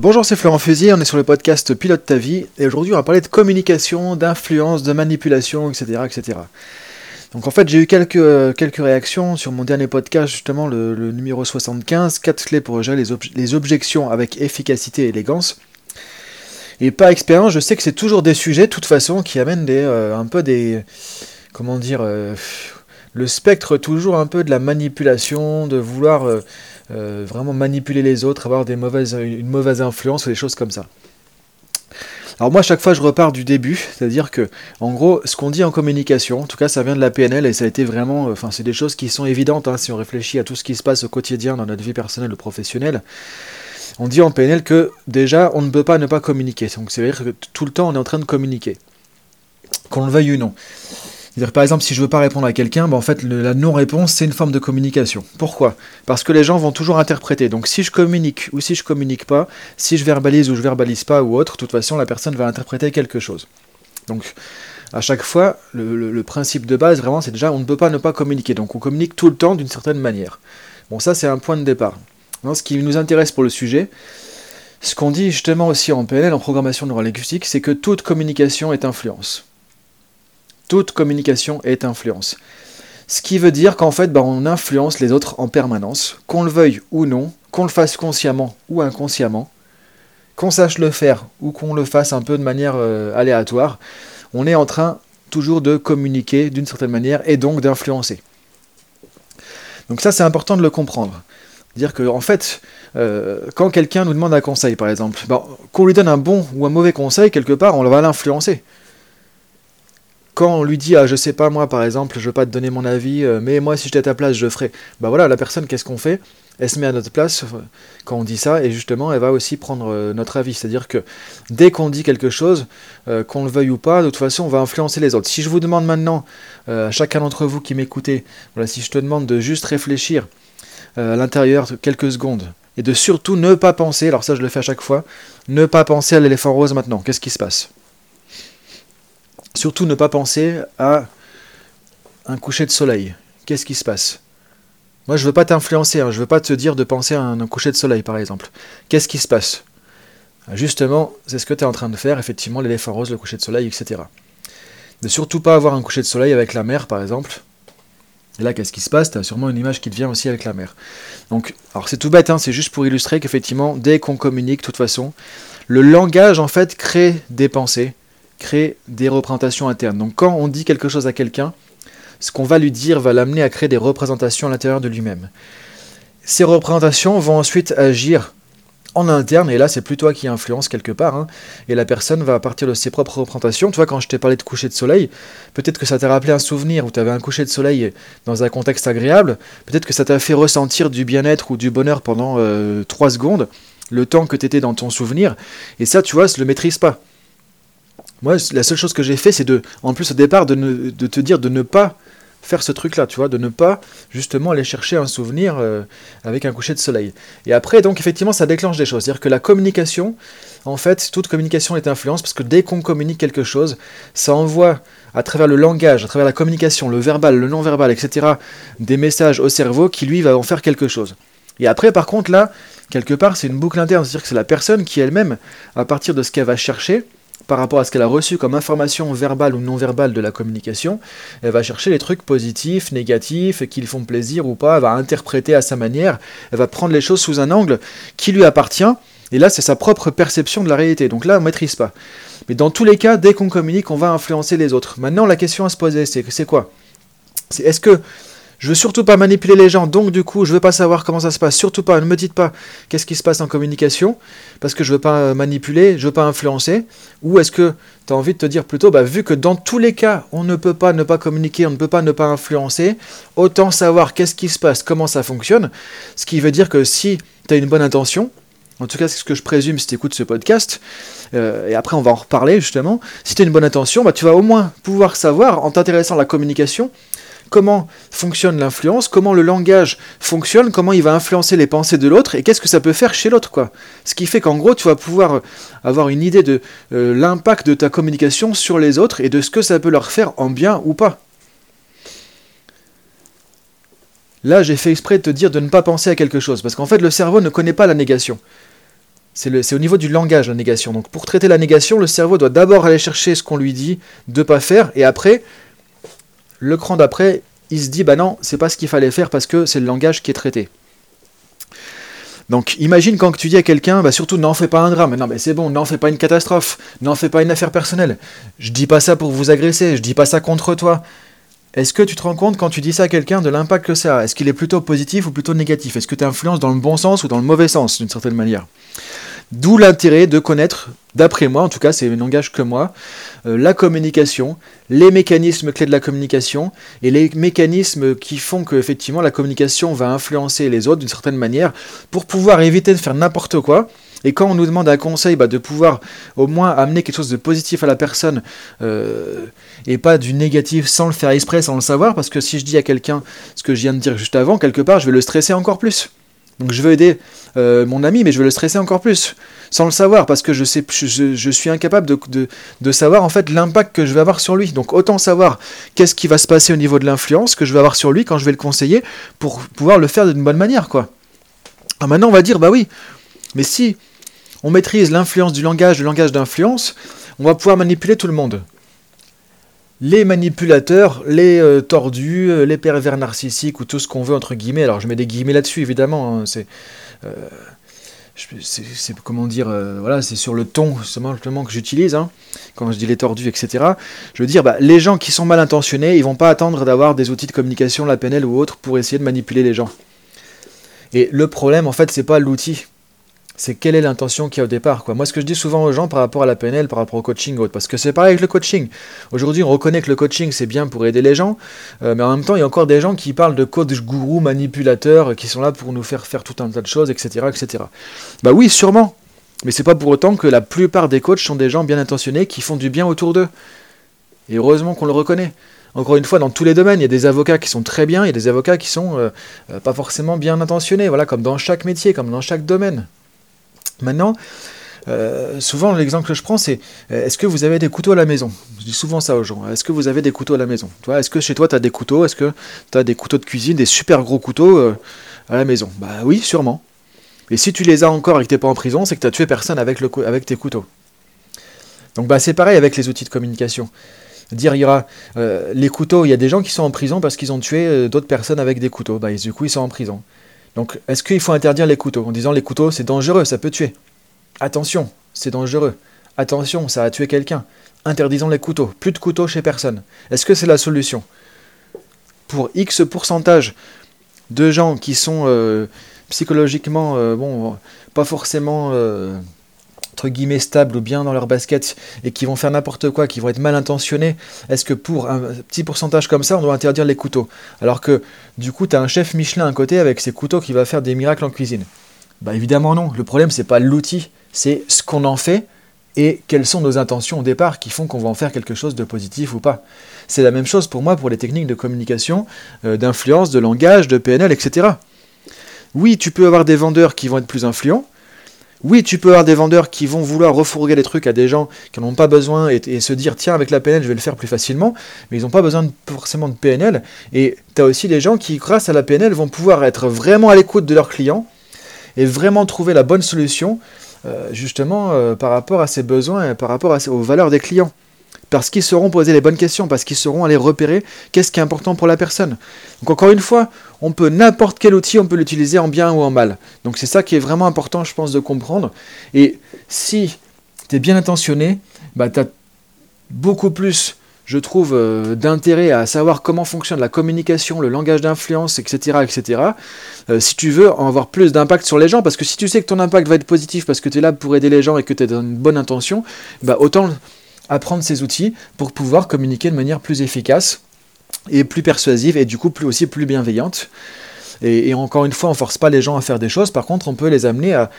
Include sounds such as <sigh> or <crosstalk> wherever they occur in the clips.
Bonjour, c'est Florent Fusier, on est sur le podcast Pilote ta vie, et aujourd'hui on va parler de communication, d'influence, de manipulation, etc. etc. Donc en fait j'ai eu quelques, quelques réactions sur mon dernier podcast, justement le, numéro 75, 4 clés pour gérer les, objections avec efficacité et élégance. Et par expérience, je sais que c'est toujours des sujets, de toute façon, qui amènent des, euh, un peu des... comment dire... Euh, le spectre toujours un peu de la manipulation, de vouloir euh, euh, vraiment manipuler les autres, avoir des mauvaises, une mauvaise influence ou des choses comme ça. Alors moi, à chaque fois, je repars du début, c'est-à-dire que, en gros, ce qu'on dit en communication, en tout cas, ça vient de la PNL et ça a été vraiment, euh, enfin, c'est des choses qui sont évidentes hein, si on réfléchit à tout ce qui se passe au quotidien dans notre vie personnelle ou professionnelle. On dit en PNL que déjà, on ne peut pas ne pas communiquer. Donc, c'est-à-dire que tout le temps, on est en train de communiquer, qu'on le veuille ou non par exemple, si je veux pas répondre à quelqu'un, ben, en fait, la non-réponse, c'est une forme de communication. Pourquoi? Parce que les gens vont toujours interpréter. Donc, si je communique ou si je communique pas, si je verbalise ou je verbalise pas ou autre, de toute façon, la personne va interpréter quelque chose. Donc, à chaque fois, le, principe de base, vraiment, c'est déjà, on ne peut pas ne pas communiquer. Donc, on communique tout le temps d'une certaine manière. Bon, ça, c'est un point de départ. ce qui nous intéresse pour le sujet, ce qu'on dit justement aussi en PNL, en programmation neurolinguistique, c'est que toute communication est influence. Toute communication est influence. Ce qui veut dire qu'en fait, bah, on influence les autres en permanence, qu'on le veuille ou non, qu'on le fasse consciemment ou inconsciemment, qu'on sache le faire ou qu'on le fasse un peu de manière euh, aléatoire, on est en train toujours de communiquer d'une certaine manière et donc d'influencer. Donc ça, c'est important de le comprendre. Dire que en fait, euh, quand quelqu'un nous demande un conseil, par exemple, bah, qu'on lui donne un bon ou un mauvais conseil, quelque part, on va l'influencer quand on lui dit ah je sais pas moi par exemple je veux pas te donner mon avis euh, mais moi si j'étais à ta place je ferais. Bah voilà la personne qu'est-ce qu'on fait? Elle se met à notre place euh, quand on dit ça et justement elle va aussi prendre euh, notre avis. C'est à dire que dès qu'on dit quelque chose qu'on le veuille ou pas de toute façon on va influencer les autres. Si je vous demande maintenant à chacun d'entre vous qui m'écoutez voilà si je te demande de juste réfléchir à l'intérieur quelques secondes et de surtout ne pas penser alors ça je le fais à chaque fois ne pas penser à l'éléphant rose maintenant. Qu'est-ce qui se passe? Surtout ne pas penser à un coucher de soleil. Qu'est-ce qui se passe? Moi, je veux pas t'influencer, hein. je veux pas te dire de penser à un, coucher de soleil, par exemple. Qu'est-ce qui se passe? Justement, c'est ce que tu es en train de faire, effectivement, l'éléphant rose, le coucher de soleil, etc. Ne surtout pas avoir un coucher de soleil avec la mer, par exemple. Et là, qu'est-ce qui se passe? Tu as sûrement une image qui te vient aussi avec la mer. Donc, alors c'est tout bête, hein, c'est juste pour illustrer qu'effectivement, dès qu'on communique, de toute façon, le langage, en fait, crée des pensées, créer des représentations internes. Donc quand on dit quelque chose à quelqu'un, ce qu'on va lui dire va l'amener à créer des représentations à l'intérieur de lui-même. Ces représentations vont ensuite agir en interne, et là c'est plus toi qui influence quelque part, hein. et la personne va partir de ses propres représentations. Tu vois, quand je t'ai parlé de coucher de soleil, peut-être que ça t'a rappelé un souvenir où tu avais un coucher de soleil dans un contexte agréable, peut-être que ça t'a fait ressentir du bien-être ou du bonheur pendant 3 euh, secondes, le temps que tu étais dans ton souvenir, et ça, tu vois, ne le maîtrise pas. Moi, la seule chose que j'ai fait, c'est de, en plus au départ, de, te dire de ne pas faire ce truc-là, tu vois, de ne pas justement aller chercher un souvenir euh, avec un coucher de soleil. Et après, donc effectivement, ça déclenche des choses. C'est-à-dire que la communication, en fait, toute communication est influence, parce que dès qu'on communique quelque chose, ça envoie à travers le langage, à travers la communication, le verbal, le non-verbal, etc., des messages au cerveau qui, lui, va en faire quelque chose. Et après, par contre, là, quelque part, c'est une boucle interne, c'est-à-dire que c'est la personne qui elle-même, à partir de ce qu'elle va chercher, par rapport à ce qu'elle a reçu comme information verbale ou non verbale de la communication, elle va chercher les trucs positifs, négatifs, qui lui font plaisir ou pas, elle va interpréter à sa manière, elle va prendre les choses sous un angle qui lui appartient, et là c'est sa propre perception de la réalité, donc là on ne maîtrise pas. Mais dans tous les cas, dès qu'on communique, on va influencer les autres. Maintenant la question à se poser, c'est quoi? C'est est-ce que je veux surtout pas manipuler les gens, donc du coup, je veux pas savoir comment ça se passe. Surtout pas, ne me dites pas qu'est-ce qui se passe en communication, parce que je veux pas manipuler, je veux pas influencer. Ou est-ce que tu as envie de te dire plutôt, bah, vu que dans tous les cas, on ne peut pas ne pas communiquer, on ne peut pas ne pas influencer, autant savoir qu'est-ce qui se passe, comment ça fonctionne. Ce qui veut dire que si tu as une bonne intention, en tout cas, c'est ce que je présume si tu écoutes ce podcast. Euh, et après, on va en reparler justement. Si tu as une bonne intention, bah, tu vas au moins pouvoir savoir, en t'intéressant à la communication, comment fonctionne l'influence, comment le langage fonctionne, comment il va influencer les pensées de l'autre? Et qu'est-ce que ça peut faire chez l'autre quoi? Ce qui fait qu'en gros tu vas pouvoir euh, avoir une idée de euh, l'impact de ta communication sur les autres et de ce que ça peut leur faire en bien ou pas. Là, j'ai fait exprès de te dire de ne pas penser à quelque chose parce qu'en fait le cerveau ne connaît pas la négation. C'est au niveau du langage la négation. Donc pour traiter la négation, le cerveau doit d'abord aller chercher ce qu'on lui dit de pas faire, et après, le cran d'après, il se dit bah non, c'est pas ce qu'il fallait faire parce que c'est le langage qui est traité. Donc imagine quand tu dis à quelqu'un, bah surtout n'en fais pas un drame, non mais c'est bon, n'en fais pas une catastrophe, n'en fais pas une affaire personnelle. Je dis pas ça pour vous agresser, je dis pas ça contre toi. Est-ce que tu te rends compte quand tu dis ça à quelqu'un de l'impact que ça a? Est-ce qu'il est plutôt positif ou plutôt négatif? Est-ce que tu influences dans le bon sens ou dans le mauvais sens d'une certaine manière? D'où l'intérêt de connaître, d'après moi, en tout cas c'est un langage que moi, euh, la communication, les mécanismes clés de la communication et les mécanismes qui font que effectivement la communication va influencer les autres d'une certaine manière pour pouvoir éviter de faire n'importe quoi. Et quand on nous demande un conseil, bah, de pouvoir au moins amener quelque chose de positif à la personne euh, et pas du négatif sans le faire exprès, sans le savoir, parce que si je dis à quelqu'un ce que je viens de dire juste avant, quelque part je vais le stresser encore plus. Donc je veux aider euh, mon ami, mais je veux le stresser encore plus, sans le savoir, parce que je, sais, je, suis incapable de, savoir en fait l'impact que je vais avoir sur lui. Donc autant savoir qu'est-ce qui va se passer au niveau de l'influence que je vais avoir sur lui quand je vais le conseiller, pour pouvoir le faire d'une bonne manière, quoi. Ah, maintenant on va dire, bah oui, mais si on maîtrise l'influence du langage, le langage d'influence, on va pouvoir manipuler tout le monde les manipulateurs, les euh, tordus, euh, les pervers narcissiques ou tout ce qu'on veut entre guillemets. Alors je mets des guillemets là-dessus évidemment. Hein, c'est, euh, c'est, comment dire, voilà, c'est sur le ton simplement que j'utilise hein, quand je dis les tordus, etc. Je veux dire, bah, les gens qui sont mal intentionnés, ils vont pas attendre d'avoir des outils de communication, la PNL ou autre, pour essayer de manipuler les gens. Et le problème, en fait, c'est pas l'outil c'est quelle est l'intention qu'il y a au départ. Quoi. Moi, ce que je dis souvent aux gens par rapport à la PNL, par rapport au coaching, parce que c'est pareil avec le coaching. Aujourd'hui, on reconnaît que le coaching, c'est bien pour aider les gens, euh, mais en même temps, il y a encore des gens qui parlent de coach gourou, manipulateurs, qui sont là pour nous faire faire tout un tas de choses, etc. etc. Bah oui, sûrement. Mais c'est pas pour autant que la plupart des coachs sont des gens bien intentionnés qui font du bien autour d'eux. Et heureusement qu'on le reconnaît. Encore une fois, dans tous les domaines, il y a des avocats qui sont très bien, il y a des avocats qui sont euh, euh, pas forcément bien intentionnés, voilà, comme dans chaque métier, comme dans chaque domaine. Maintenant, euh, souvent l'exemple que je prends c'est euh, est-ce que vous avez des couteaux à la maison? Je dis souvent ça aux gens. Est-ce que vous avez des couteaux à la maison? Est-ce que chez toi tu as des couteaux? Est-ce que tu as des couteaux de cuisine, des super gros couteaux euh, à la maison? Bah oui, sûrement. Et si tu les as encore et que tu pas en prison, c'est que tu as tué personne avec, le, tes couteaux. Donc bah, c'est pareil avec les outils de communication. Dire il y aura les couteaux, il y a des gens qui sont en prison parce qu'ils ont tué d'autres personnes avec des couteaux. Bah, du coup, ils sont en prison. Donc, est-ce qu'il faut interdire les couteaux En disant les couteaux, c'est dangereux, ça peut tuer. Attention, c'est dangereux. Attention, ça a tué quelqu'un. Interdisons les couteaux. Plus de couteaux chez personne. Est-ce que c'est la solution? Pour X pourcentage de gens qui sont euh, psychologiquement, euh, bon, pas forcément euh, entre guillemets stables ou bien dans leur basket et qui vont faire n'importe quoi, qui vont être mal intentionnés, est-ce que pour un petit pourcentage comme ça, on doit interdire les couteaux? Alors que du coup, tu as un chef Michelin à côté avec ses couteaux qui va faire des miracles en cuisine. Bah évidemment non, le problème c'est pas l'outil, c'est ce qu'on en fait et quelles sont nos intentions au départ qui font qu'on va en faire quelque chose de positif ou pas. C'est la même chose pour moi pour les techniques de communication, euh, d'influence, de langage, de PNL, etc. Oui, tu peux avoir des vendeurs qui vont être plus influents, oui, tu peux avoir des vendeurs qui vont vouloir refourguer des trucs à des gens qui n'en ont pas besoin et, se dire tiens avec la PNL je vais le faire plus facilement, mais ils n'ont pas besoin forcément de PNL. Et tu as aussi des gens qui grâce à la PNL vont pouvoir être vraiment à l'écoute de leurs clients et vraiment trouver la bonne solution euh, justement euh, par rapport à ses besoins et par rapport aux valeurs des clients parce qu'ils sauront poser les bonnes questions, parce qu'ils sauront aller repérer qu'est-ce qui est important pour la personne. Donc encore une fois, on peut n'importe quel outil, on peut l'utiliser en bien ou en mal. Donc c'est ça qui est vraiment important, je pense, de comprendre. Et si tu es bien intentionné, bah, tu as beaucoup plus, je trouve, euh, d'intérêt à savoir comment fonctionne la communication, le langage d'influence, etc. etc. Euh, si tu veux en avoir plus d'impact sur les gens, parce que si tu sais que ton impact va être positif parce que tu es là pour aider les gens et que tu dans une bonne intention, bah, autant apprendre ces outils pour pouvoir communiquer de manière plus efficace et plus persuasive et du coup plus aussi plus bienveillante. Et, encore une fois, on ne force pas les gens à faire des choses, par contre on peut les amener à,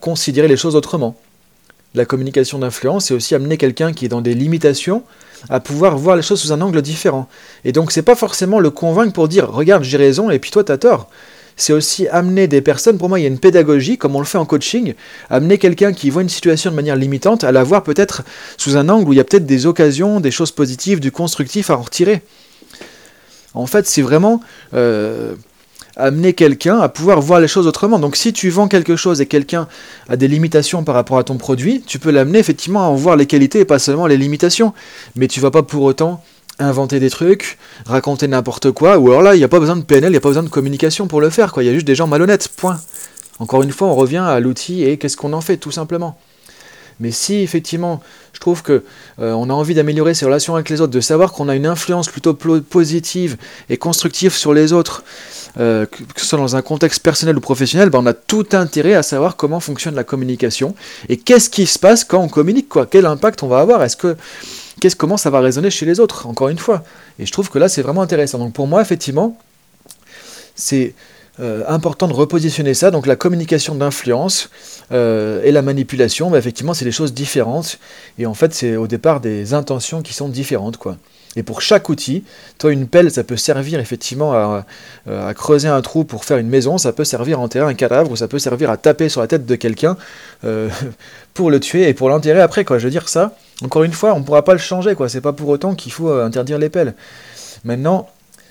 considérer les choses autrement. La communication d'influence, c'est aussi amener quelqu'un qui est dans des limitations à pouvoir voir les choses sous un angle différent. Et donc c'est pas forcément le convaincre pour dire regarde j'ai raison et puis toi t'as tort c'est aussi amener des personnes, pour moi il y a une pédagogie, comme on le fait en coaching, amener quelqu'un qui voit une situation de manière limitante à la voir peut-être sous un angle où il y a peut-être des occasions, des choses positives, du constructif à en retirer. En fait, c'est vraiment euh, amener quelqu'un à pouvoir voir les choses autrement. Donc si tu vends quelque chose et quelqu'un a des limitations par rapport à ton produit, tu peux l'amener effectivement à en voir les qualités et pas seulement les limitations. Mais tu vas pas pour autant inventer des trucs, raconter n'importe quoi, ou alors là, il n'y a pas besoin de PNL, il n'y a pas besoin de communication pour le faire, quoi. Il y a juste des gens malhonnêtes, point. Encore une fois, on revient à l'outil et qu'est-ce qu'on en fait, tout simplement. Mais si effectivement, je trouve que euh, a envie d'améliorer ses relations avec les autres, de savoir qu'on a une influence plutôt positive et constructive sur les autres, euh, que ce soit dans un contexte personnel ou professionnel, ben on a tout intérêt à savoir comment fonctionne la communication et qu'est-ce qui se passe quand on communique, quoi. Quel impact on va avoir? Est-ce que qu'est-ce comment ça va résonner chez les autres Encore une fois. Et je trouve que là, c'est vraiment intéressant. Donc pour moi, effectivement, c'est euh, important de repositionner ça. Donc la communication d'influence euh, et la manipulation, bah, effectivement, c'est des choses différentes. Et en fait, c'est au départ des intentions qui sont différentes, quoi. Et pour chaque outil, toi, une pelle, ça peut servir effectivement à, euh, creuser un trou pour faire une maison, ça peut servir à enterrer un cadavre, ou ça peut servir à taper sur la tête de quelqu'un <laughs> pour le tuer et pour l'enterrer après, quoi. Je veux dire ça, encore une fois, on ne pourra pas le changer, quoi. C'est pas pour autant qu'il faut interdire les pelles. Maintenant,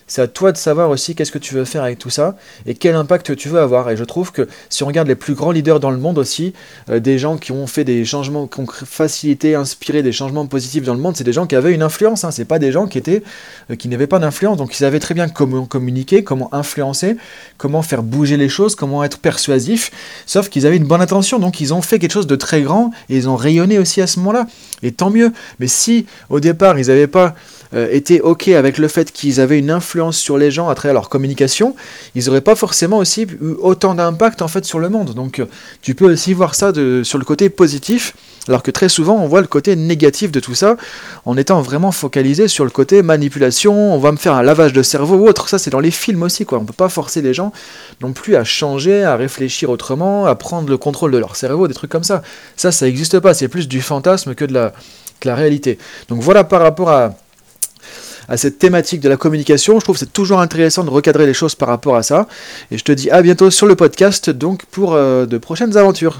c'est à toi de savoir aussi qu'est-ce que tu veux faire avec tout ça et quel impact tu veux avoir. Et je trouve que si on regarde les plus grands leaders dans le monde aussi, euh, des gens qui ont fait des changements, qui ont facilité, inspiré des changements positifs dans le monde, c'est des gens qui avaient une influence. Hein. C'est pas des gens qui étaient, euh, qui n'avaient pas d'influence. Donc ils savaient très bien comment communiquer, comment influencer, comment faire bouger les choses, comment être persuasif. Sauf qu'ils avaient une bonne intention. Donc ils ont fait quelque chose de très grand et ils ont rayonné aussi à ce moment-là. Et tant mieux. Mais si au départ ils n'avaient pas euh, étaient OK avec le fait qu'ils avaient une influence sur les gens à travers leur communication, ils n'auraient pas forcément aussi eu autant d'impact en fait sur le monde. Donc euh, tu peux aussi voir ça sur le côté positif, alors que très souvent on voit le côté négatif de tout ça en étant vraiment focalisé sur le côté manipulation, on va me faire un lavage de cerveau ou autre. Ça c'est dans les films aussi quoi. On peut pas forcer les gens non plus à changer, à réfléchir autrement, à prendre le contrôle de leur cerveau, des trucs comme ça. Ça ça n'existe pas. C'est plus du fantasme que de la réalité. Donc voilà par rapport à à cette thématique de la communication. Je trouve que c'est toujours intéressant de recadrer les choses par rapport à ça. Et je te dis à bientôt sur le podcast donc pour euh, de prochaines aventures.